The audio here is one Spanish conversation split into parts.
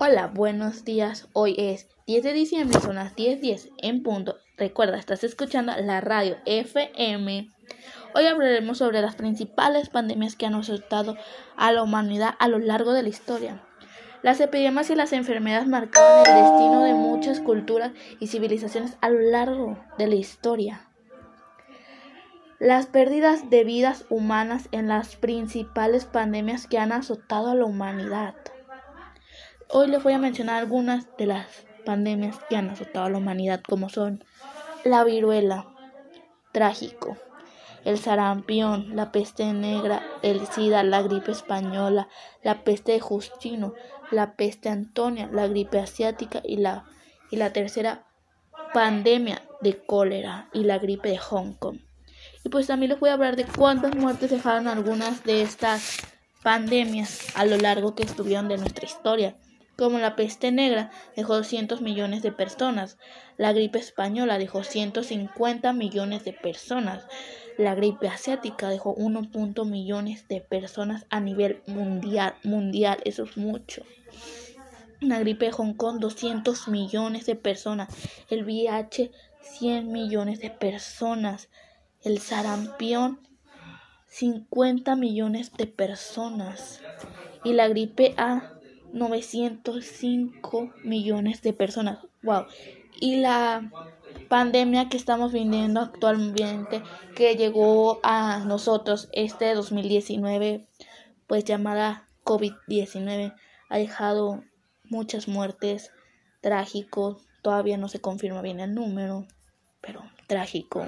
Hola, buenos días. Hoy es 10 de diciembre, son las 10:10 en punto. Recuerda, estás escuchando la radio FM. Hoy hablaremos sobre las principales pandemias que han afectado a la humanidad a lo largo de la historia. Las epidemias y las enfermedades marcaron el destino de muchas culturas y civilizaciones a lo largo de la historia. Las pérdidas de vidas humanas en las principales pandemias que han azotado a la humanidad. Hoy les voy a mencionar algunas de las pandemias que han azotado a la humanidad, como son la viruela, trágico, el sarampión, la peste negra, el SIDA, la gripe española, la peste de Justino, la peste Antonia, la gripe asiática y la, y la tercera pandemia de cólera y la gripe de Hong Kong. Y pues también les voy a hablar de cuántas muertes dejaron algunas de estas pandemias a lo largo que estuvieron de nuestra historia como la peste negra dejó 200 millones de personas, la gripe española dejó 150 millones de personas, la gripe asiática dejó 1. millones de personas a nivel mundial, mundial, eso es mucho. La gripe de Hong Kong 200 millones de personas, el VIH 100 millones de personas, el sarampión 50 millones de personas y la gripe A 905 millones de personas. Wow. Y la pandemia que estamos viviendo actualmente, que llegó a nosotros este 2019, pues llamada COVID-19, ha dejado muchas muertes, trágico. Todavía no se confirma bien el número, pero trágico.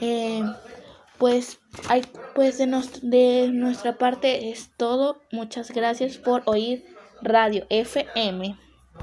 Eh, pues, hay, pues de, de nuestra parte es todo. Muchas gracias por oír Radio FM.